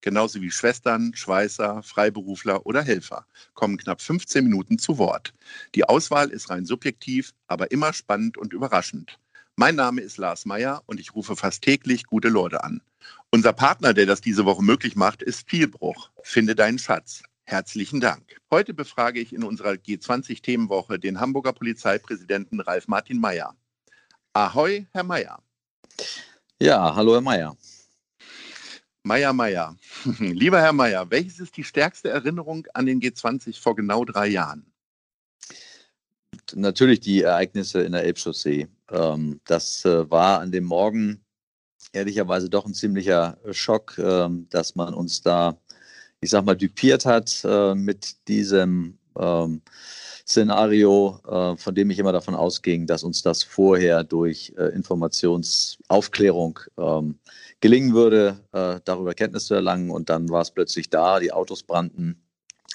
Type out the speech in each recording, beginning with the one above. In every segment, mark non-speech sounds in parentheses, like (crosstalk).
genauso wie Schwestern, Schweißer, Freiberufler oder Helfer, kommen knapp 15 Minuten zu Wort. Die Auswahl ist rein subjektiv, aber immer spannend und überraschend. Mein Name ist Lars Meyer und ich rufe fast täglich gute Leute an. Unser Partner, der das diese Woche möglich macht, ist Vielbruch. Finde deinen Schatz. Herzlichen Dank. Heute befrage ich in unserer G20-Themenwoche den Hamburger Polizeipräsidenten Ralf Martin Meyer. Ahoi, Herr Meyer. Ja, hallo, Herr Meyer. Meyer, Meyer. (laughs) Lieber Herr Meyer, welches ist die stärkste Erinnerung an den G20 vor genau drei Jahren? Natürlich die Ereignisse in der Elbchaussee. Ähm, das äh, war an dem Morgen ehrlicherweise doch ein ziemlicher Schock, ähm, dass man uns da ich sag mal, dupiert hat äh, mit diesem ähm, Szenario, äh, von dem ich immer davon ausging, dass uns das vorher durch Informationsaufklärung gelingen würde, äh, darüber Kenntnis zu erlangen. Und dann war es plötzlich da, die Autos brannten.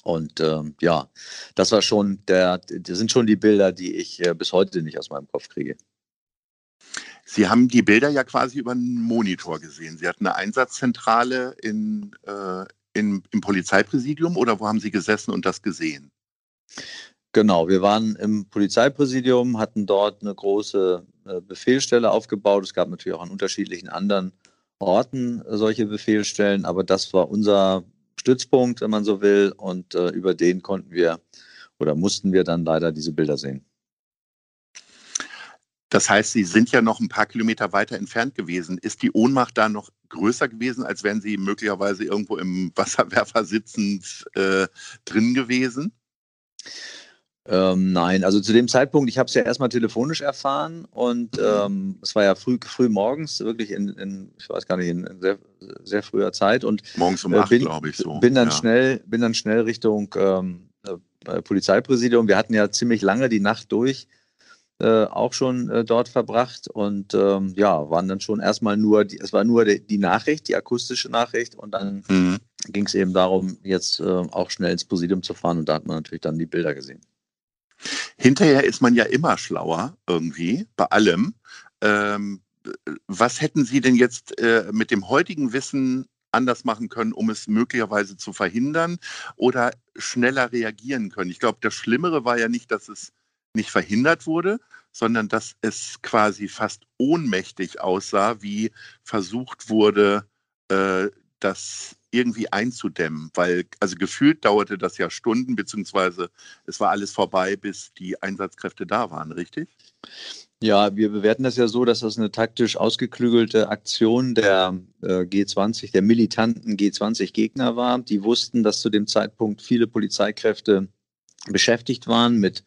Und ähm, ja, das war schon der, das sind schon die Bilder, die ich äh, bis heute nicht aus meinem Kopf kriege. Sie haben die Bilder ja quasi über einen Monitor gesehen. Sie hatten eine Einsatzzentrale in, äh, in, im Polizeipräsidium oder wo haben Sie gesessen und das gesehen? Genau, wir waren im Polizeipräsidium, hatten dort eine große äh, Befehlsstelle aufgebaut. Es gab natürlich auch an unterschiedlichen anderen Orten solche Befehlsstellen, aber das war unser Stützpunkt, wenn man so will, und äh, über den konnten wir oder mussten wir dann leider diese Bilder sehen. Das heißt, Sie sind ja noch ein paar Kilometer weiter entfernt gewesen. Ist die Ohnmacht da noch größer gewesen, als wären Sie möglicherweise irgendwo im Wasserwerfer sitzend äh, drin gewesen? Ähm, nein, also zu dem Zeitpunkt, ich habe es ja erstmal telefonisch erfahren und ähm, es war ja früh, früh morgens, wirklich in, in, ich weiß gar nicht, in, in sehr, sehr früher Zeit. Und morgens um äh, acht, glaube ich so. Bin dann ja. schnell, bin dann schnell Richtung ähm, äh, Polizeipräsidium. Wir hatten ja ziemlich lange die Nacht durch äh, auch schon äh, dort verbracht und ähm, ja, waren dann schon erstmal nur, die, es war nur die, die, Nachricht, die akustische Nachricht und dann mhm. ging es eben darum, jetzt äh, auch schnell ins Präsidium zu fahren und da hat man natürlich dann die Bilder gesehen. Hinterher ist man ja immer schlauer irgendwie bei allem. Ähm, was hätten Sie denn jetzt äh, mit dem heutigen Wissen anders machen können, um es möglicherweise zu verhindern oder schneller reagieren können? Ich glaube, das Schlimmere war ja nicht, dass es nicht verhindert wurde, sondern dass es quasi fast ohnmächtig aussah, wie versucht wurde, äh, das irgendwie einzudämmen, weil also gefühlt dauerte das ja Stunden, beziehungsweise es war alles vorbei, bis die Einsatzkräfte da waren, richtig? Ja, wir bewerten das ja so, dass das eine taktisch ausgeklügelte Aktion der äh, G20, der militanten G20-Gegner war. Die wussten, dass zu dem Zeitpunkt viele Polizeikräfte beschäftigt waren mit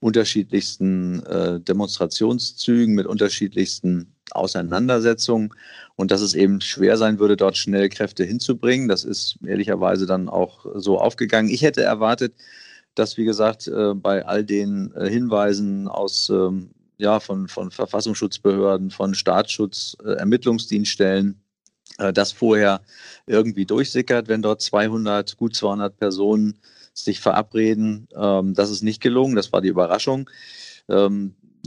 unterschiedlichsten äh, Demonstrationszügen, mit unterschiedlichsten Auseinandersetzungen und dass es eben schwer sein würde, dort schnell Kräfte hinzubringen. Das ist ehrlicherweise dann auch so aufgegangen. Ich hätte erwartet, dass, wie gesagt, äh, bei all den äh, Hinweisen aus ähm, ja, von, von Verfassungsschutzbehörden, von Staatsschutz, äh, Ermittlungsdienststellen, das vorher irgendwie durchsickert, wenn dort 200, gut 200 Personen sich verabreden. Ähm, das ist nicht gelungen, das war die Überraschung.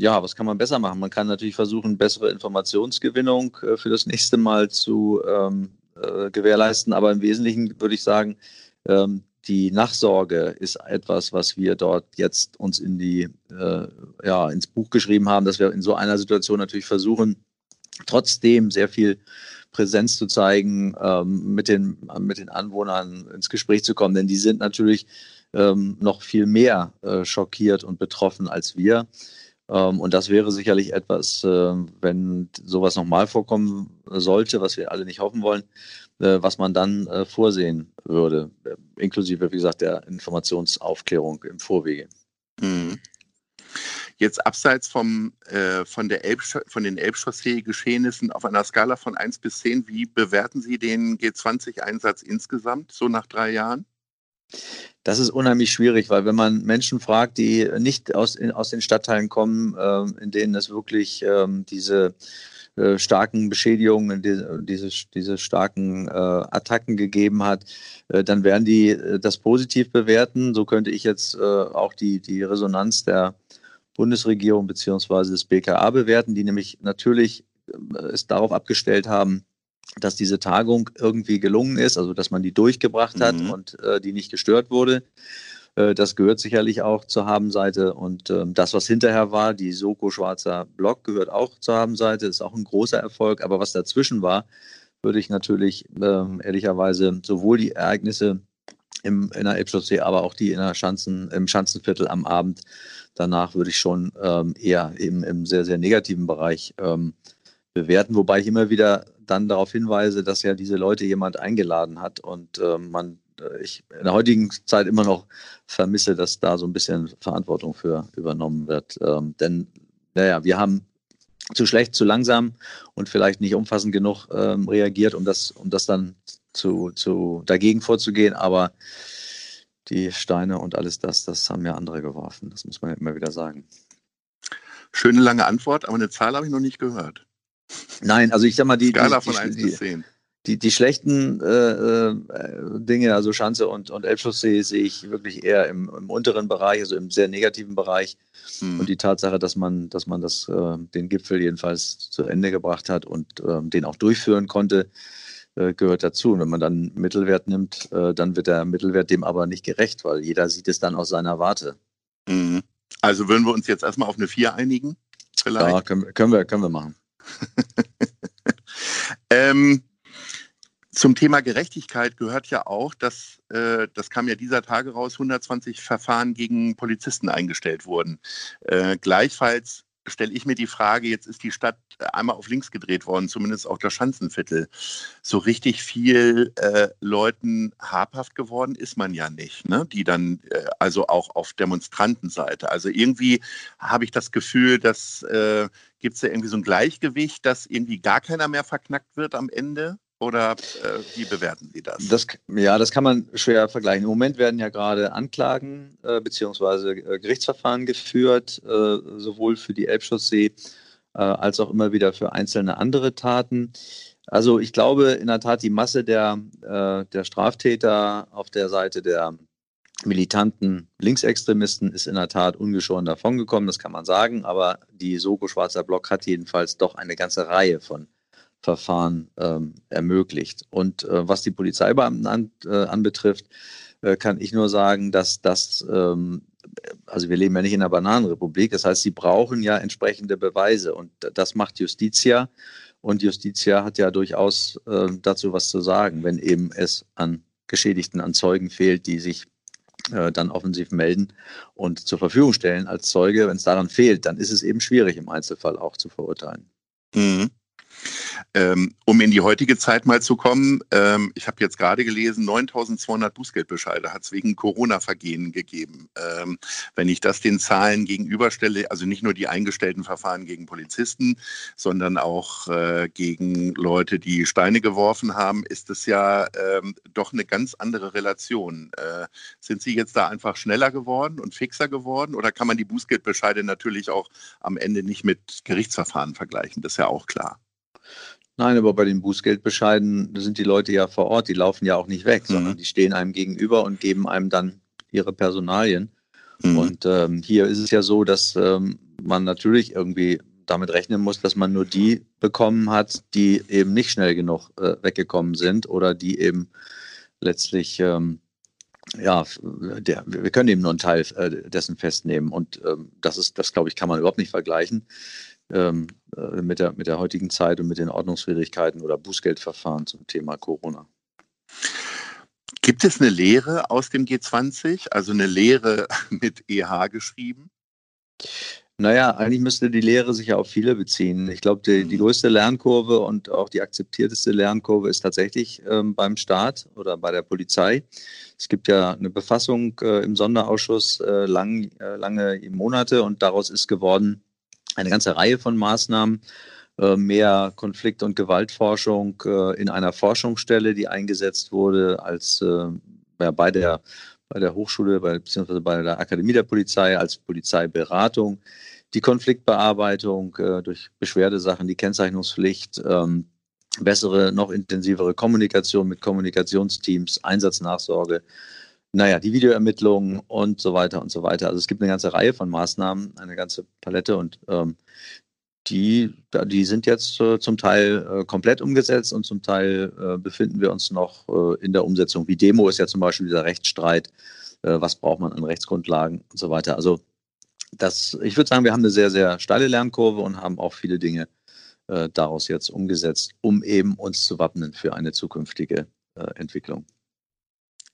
Ja, was kann man besser machen? Man kann natürlich versuchen, bessere Informationsgewinnung äh, für das nächste Mal zu ähm, äh, gewährleisten, aber im Wesentlichen würde ich sagen, ähm, die Nachsorge ist etwas, was wir dort jetzt uns in die, äh, ja, ins Buch geschrieben haben, dass wir in so einer Situation natürlich versuchen, trotzdem sehr viel Präsenz zu zeigen, ähm, mit, den, mit den Anwohnern ins Gespräch zu kommen, denn die sind natürlich ähm, noch viel mehr äh, schockiert und betroffen als wir. Ähm, und das wäre sicherlich etwas, äh, wenn sowas nochmal vorkommen sollte, was wir alle nicht hoffen wollen, äh, was man dann äh, vorsehen würde, äh, inklusive, wie gesagt, der Informationsaufklärung im Vorwege. Mhm. Jetzt abseits vom, äh, von, der von den Elbchaussee-Geschehnissen auf einer Skala von 1 bis 10, wie bewerten Sie den G20-Einsatz insgesamt, so nach drei Jahren? Das ist unheimlich schwierig, weil wenn man Menschen fragt, die nicht aus, in, aus den Stadtteilen kommen, äh, in denen es wirklich ähm, diese äh, starken Beschädigungen, diese, diese, diese starken äh, Attacken gegeben hat, äh, dann werden die äh, das positiv bewerten. So könnte ich jetzt äh, auch die, die Resonanz der Bundesregierung beziehungsweise des BKA bewerten, die nämlich natürlich es darauf abgestellt haben, dass diese Tagung irgendwie gelungen ist, also dass man die durchgebracht hat mhm. und äh, die nicht gestört wurde. Äh, das gehört sicherlich auch zur Habenseite. Und ähm, das, was hinterher war, die Soko Schwarzer Block, gehört auch zur Habenseite, ist auch ein großer Erfolg. Aber was dazwischen war, würde ich natürlich ähm, ehrlicherweise sowohl die Ereignisse im, in der Elbschlosssee, aber auch die in der Schanzen, im Schanzenviertel am Abend danach würde ich schon ähm, eher eben im sehr, sehr negativen Bereich ähm, bewerten, wobei ich immer wieder dann darauf hinweise, dass ja diese Leute jemand eingeladen hat und äh, man äh, ich in der heutigen Zeit immer noch vermisse, dass da so ein bisschen Verantwortung für übernommen wird. Ähm, denn naja, wir haben zu schlecht, zu langsam und vielleicht nicht umfassend genug ähm, reagiert, um das, um das dann zu, zu dagegen vorzugehen. Aber die Steine und alles das, das haben ja andere geworfen. Das muss man ja immer wieder sagen. Schöne lange Antwort, aber eine Zahl habe ich noch nicht gehört. Nein, also ich sag mal, die, Skala die, von 1 die, bis 10. Die, die schlechten äh, äh, Dinge, also Schanze und, und Elbschlusssee, sehe ich wirklich eher im, im, unteren Bereich, also im sehr negativen Bereich. Hm. Und die Tatsache, dass man, dass man das, äh, den Gipfel jedenfalls zu Ende gebracht hat und äh, den auch durchführen konnte, äh, gehört dazu. Und wenn man dann Mittelwert nimmt, äh, dann wird der Mittelwert dem aber nicht gerecht, weil jeder sieht es dann aus seiner Warte. Mhm. Also würden wir uns jetzt erstmal auf eine 4 einigen? Vielleicht? Ja, können, können, wir, können wir machen. (laughs) ähm, zum Thema Gerechtigkeit gehört ja auch, dass, äh, das kam ja dieser Tage raus, 120 Verfahren gegen Polizisten eingestellt wurden. Äh, gleichfalls stelle ich mir die Frage, jetzt ist die Stadt einmal auf links gedreht worden, zumindest auch das Schanzenviertel. So richtig viel äh, Leuten habhaft geworden ist man ja nicht, ne? die dann, äh, also auch auf Demonstrantenseite. Also irgendwie habe ich das Gefühl, dass äh, gibt es da irgendwie so ein Gleichgewicht, dass irgendwie gar keiner mehr verknackt wird am Ende? Oder äh, wie bewerten Sie das? das? Ja, das kann man schwer vergleichen. Im Moment werden ja gerade Anklagen äh, bzw. Äh, Gerichtsverfahren geführt, äh, sowohl für die Elbchaussee äh, als auch immer wieder für einzelne andere Taten. Also ich glaube in der Tat, die Masse der, äh, der Straftäter auf der Seite der militanten Linksextremisten ist in der Tat ungeschoren davongekommen, das kann man sagen. Aber die Soko Schwarzer Block hat jedenfalls doch eine ganze Reihe von Verfahren ähm, ermöglicht. Und äh, was die Polizeibeamten an, äh, anbetrifft, äh, kann ich nur sagen, dass das, ähm, also wir leben ja nicht in einer Bananenrepublik, das heißt, sie brauchen ja entsprechende Beweise und das macht Justitia. Und Justitia hat ja durchaus äh, dazu was zu sagen, wenn eben es an Geschädigten, an Zeugen fehlt, die sich äh, dann offensiv melden und zur Verfügung stellen als Zeuge. Wenn es daran fehlt, dann ist es eben schwierig im Einzelfall auch zu verurteilen. Mhm. Ähm, um in die heutige Zeit mal zu kommen, ähm, ich habe jetzt gerade gelesen, 9200 Bußgeldbescheide hat es wegen Corona-Vergehen gegeben. Ähm, wenn ich das den Zahlen gegenüberstelle, also nicht nur die eingestellten Verfahren gegen Polizisten, sondern auch äh, gegen Leute, die Steine geworfen haben, ist es ja ähm, doch eine ganz andere Relation. Äh, sind Sie jetzt da einfach schneller geworden und fixer geworden oder kann man die Bußgeldbescheide natürlich auch am Ende nicht mit Gerichtsverfahren vergleichen? Das ist ja auch klar. Nein, aber bei den Bußgeldbescheiden sind die Leute ja vor Ort, die laufen ja auch nicht weg, mhm. sondern die stehen einem gegenüber und geben einem dann ihre Personalien. Mhm. Und ähm, hier ist es ja so, dass ähm, man natürlich irgendwie damit rechnen muss, dass man nur die bekommen hat, die eben nicht schnell genug äh, weggekommen sind oder die eben letztlich, ähm, ja, der, wir können eben nur einen Teil äh, dessen festnehmen. Und ähm, das ist, das glaube ich, kann man überhaupt nicht vergleichen ähm, äh, mit, der, mit der heutigen Zeit und mit den Ordnungswidrigkeiten oder Bußgeldverfahren zum Thema Corona. Gibt es eine Lehre aus dem G20, also eine Lehre (laughs) mit EH geschrieben? Naja, eigentlich müsste die Lehre sich ja auf viele beziehen. Ich glaube, die, die, mhm. größte Lernkurve und auch die akzeptierteste Lernkurve ist tatsächlich ähm, beim Staat oder bei der Polizei. Es gibt ja eine Befassung äh, im Sonderausschuss äh, lang, äh, lange Monate und daraus ist geworden, eine ganze Reihe von Maßnahmen, äh, mehr Konflikt- und Gewaltforschung äh, in einer Forschungsstelle, die eingesetzt wurde, als äh, bei der bei der Hochschule, beziehungsweise bei der Akademie der Polizei als Polizeiberatung, die Konfliktbearbeitung durch Beschwerdesachen, die Kennzeichnungspflicht, ähm, bessere, noch intensivere Kommunikation mit Kommunikationsteams, Einsatznachsorge, naja, die Videoermittlungen und so weiter und so weiter. Also es gibt eine ganze Reihe von Maßnahmen, eine ganze Palette und ähm, die, die sind jetzt äh, zum Teil äh, komplett umgesetzt und zum Teil äh, befinden wir uns noch äh, in der Umsetzung. Wie Demo ist ja zum Beispiel dieser Rechtsstreit, äh, was braucht man an Rechtsgrundlagen und so weiter. Also das, ich würde sagen, wir haben eine sehr, sehr steile Lernkurve und haben auch viele Dinge äh, daraus jetzt umgesetzt, um eben uns zu wappnen für eine zukünftige Entwicklung.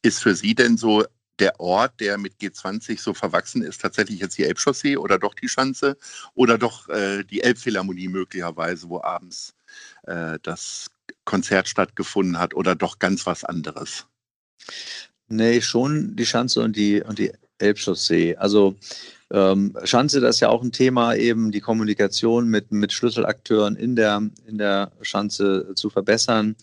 Ist für Sie denn so der Ort, der mit G20 so verwachsen ist, tatsächlich jetzt die Elbchaussee oder doch die Schanze oder doch äh, die Elbphilharmonie möglicherweise, wo abends äh, das Konzert stattgefunden hat oder doch ganz was anderes? Nee, schon die Schanze und die, und die Elbchaussee. Also ähm, Schanze, das ist ja auch ein Thema, eben die Kommunikation mit, mit Schlüsselakteuren in der, in der Schanze zu verbessern.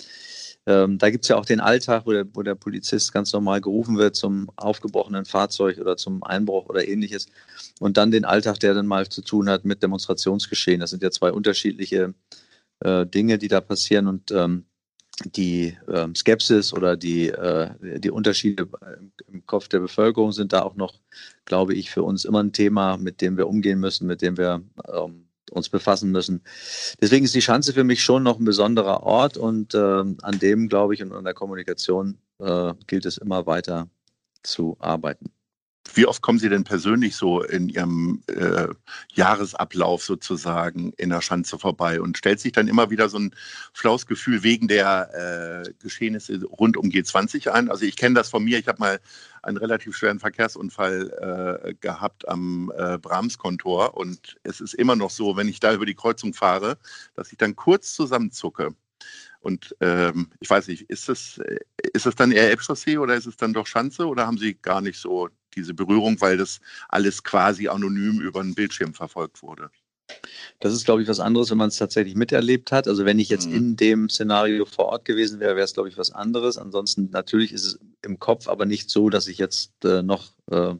Ähm, da gibt es ja auch den Alltag, wo der, wo der Polizist ganz normal gerufen wird zum aufgebrochenen Fahrzeug oder zum Einbruch oder ähnliches. Und dann den Alltag, der dann mal zu tun hat mit Demonstrationsgeschehen. Das sind ja zwei unterschiedliche äh, Dinge, die da passieren. Und ähm, die äh, Skepsis oder die, äh, die Unterschiede im Kopf der Bevölkerung sind da auch noch, glaube ich, für uns immer ein Thema, mit dem wir umgehen müssen, mit dem wir ähm, uns befassen müssen. Deswegen ist die Schanze für mich schon noch ein besonderer Ort und äh, an dem, glaube ich, und an der Kommunikation äh, gilt es immer weiter zu arbeiten. Wie oft kommen Sie denn persönlich so in Ihrem äh, Jahresablauf sozusagen in der Schanze vorbei und stellt sich dann immer wieder so ein flaues Gefühl wegen der äh, Geschehnisse rund um G20 ein? Also ich kenne das von mir, ich habe mal einen relativ schweren Verkehrsunfall äh, gehabt am äh, Brahms-Kontor und es ist immer noch so, wenn ich da über die Kreuzung fahre, dass ich dann kurz zusammenzucke. Und ähm, ich weiß nicht, ist das, äh, ist das dann eher Elbchaussee oder ist es dann doch Schanze oder haben Sie gar nicht so diese Berührung, weil das alles quasi anonym über einen Bildschirm verfolgt wurde? Das ist, glaube ich, was anderes, wenn man es tatsächlich miterlebt hat. Also wenn ich jetzt mhm. in dem Szenario vor Ort gewesen wäre, wäre es, glaube ich, was anderes. Ansonsten natürlich ist es im Kopf, aber nicht so, dass ich jetzt äh, noch äh,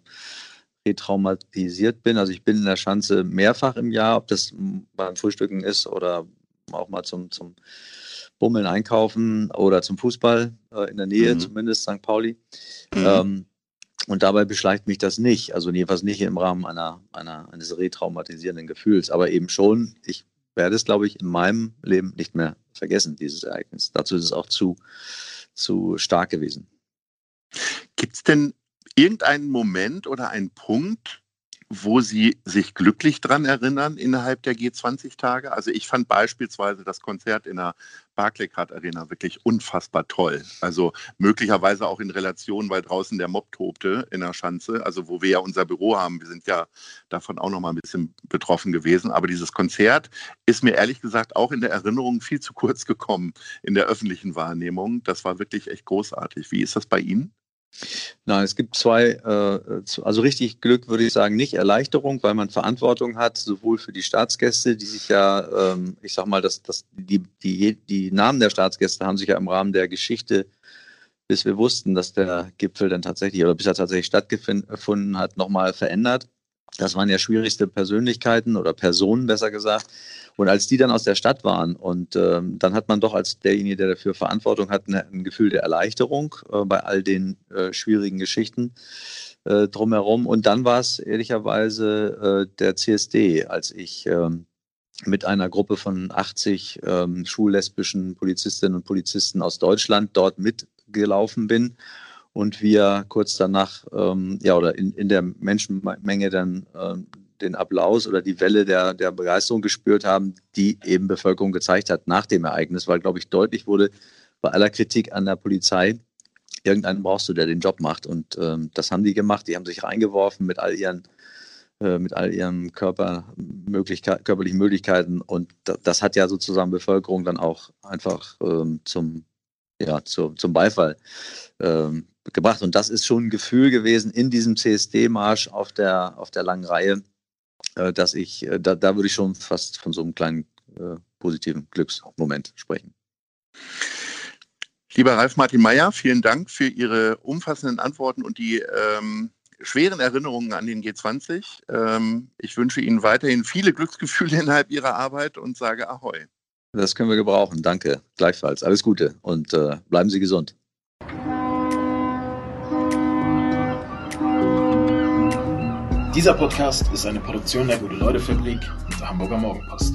retraumatisiert bin. Also ich bin in der Schanze mehrfach im Jahr, ob das beim Frühstücken ist oder auch mal zum, zum Bummeln einkaufen oder zum Fußball äh, in der Nähe, mhm. zumindest St. Pauli. Mhm. Ähm, und dabei beschleicht mich das nicht, also jedenfalls nicht im Rahmen einer, einer, eines retraumatisierenden Gefühls, aber eben schon, ich werde es, glaube ich, in meinem Leben nicht mehr vergessen, dieses Ereignis. Dazu ist es auch zu, zu stark gewesen. Gibt es denn irgendeinen Moment oder einen Punkt, wo Sie sich glücklich dran erinnern innerhalb der G20-Tage? Also ich fand beispielsweise das Konzert in der Barclaycard Arena wirklich unfassbar toll. Also möglicherweise auch in Relation, weil draußen der Mob tobte in der Schanze, also wo wir ja unser Büro haben. Wir sind ja davon auch noch mal ein bisschen betroffen gewesen. Aber dieses Konzert ist mir ehrlich gesagt auch in der Erinnerung viel zu kurz gekommen in der öffentlichen Wahrnehmung. Das war wirklich echt großartig. Wie ist das bei Ihnen? Nein, es gibt zwei, äh, also richtig Glück würde ich sagen, nicht Erleichterung, weil man Verantwortung hat, sowohl für die Staatsgäste, die sich ja, ähm, ich sag mal, das, das, die, die, die Namen der Staatsgäste haben sich ja im Rahmen der Geschichte, bis wir wussten, dass der Gipfel dann tatsächlich oder bis er tatsächlich stattgefunden hat, nochmal verändert. Das waren ja schwierigste Persönlichkeiten oder Personen, besser gesagt. Und als die dann aus der Stadt waren und ähm, dann hat man doch als derjenige, der dafür Verantwortung hat, eine, ein Gefühl der Erleichterung äh, bei all den äh, schwierigen Geschichten äh, drumherum. Und dann war es ehrlicherweise äh, der CSD, als ich ähm, mit einer Gruppe von 80 ähm, schullesbischen Polizistinnen und Polizisten aus Deutschland dort mitgelaufen bin und wir kurz danach, ähm, ja, oder in, in der Menschenmenge dann ähm, den Applaus oder die Welle der, der Begeisterung gespürt haben, die eben Bevölkerung gezeigt hat nach dem Ereignis, weil, glaube ich, deutlich wurde bei aller Kritik an der Polizei, irgendeinen brauchst du, der den Job macht. Und ähm, das haben die gemacht. Die haben sich reingeworfen mit all ihren, äh, mit all ihren körperlichen Möglichkeiten. Und das, das hat ja sozusagen Bevölkerung dann auch einfach ähm, zum, ja, zu, zum Beifall ähm, gebracht. Und das ist schon ein Gefühl gewesen in diesem CSD-Marsch auf der, auf der langen Reihe, äh, dass ich, äh, da, da würde ich schon fast von so einem kleinen äh, positiven Glücksmoment sprechen. Lieber Ralf Martin Meyer, vielen Dank für Ihre umfassenden Antworten und die ähm, schweren Erinnerungen an den G20. Ähm, ich wünsche Ihnen weiterhin viele Glücksgefühle (laughs) innerhalb Ihrer Arbeit und sage Ahoi. Das können wir gebrauchen. Danke. Gleichfalls. Alles Gute und äh, bleiben Sie gesund. Dieser Podcast ist eine Produktion der Gute-Leute-Fabrik und der Hamburger Morgenpost.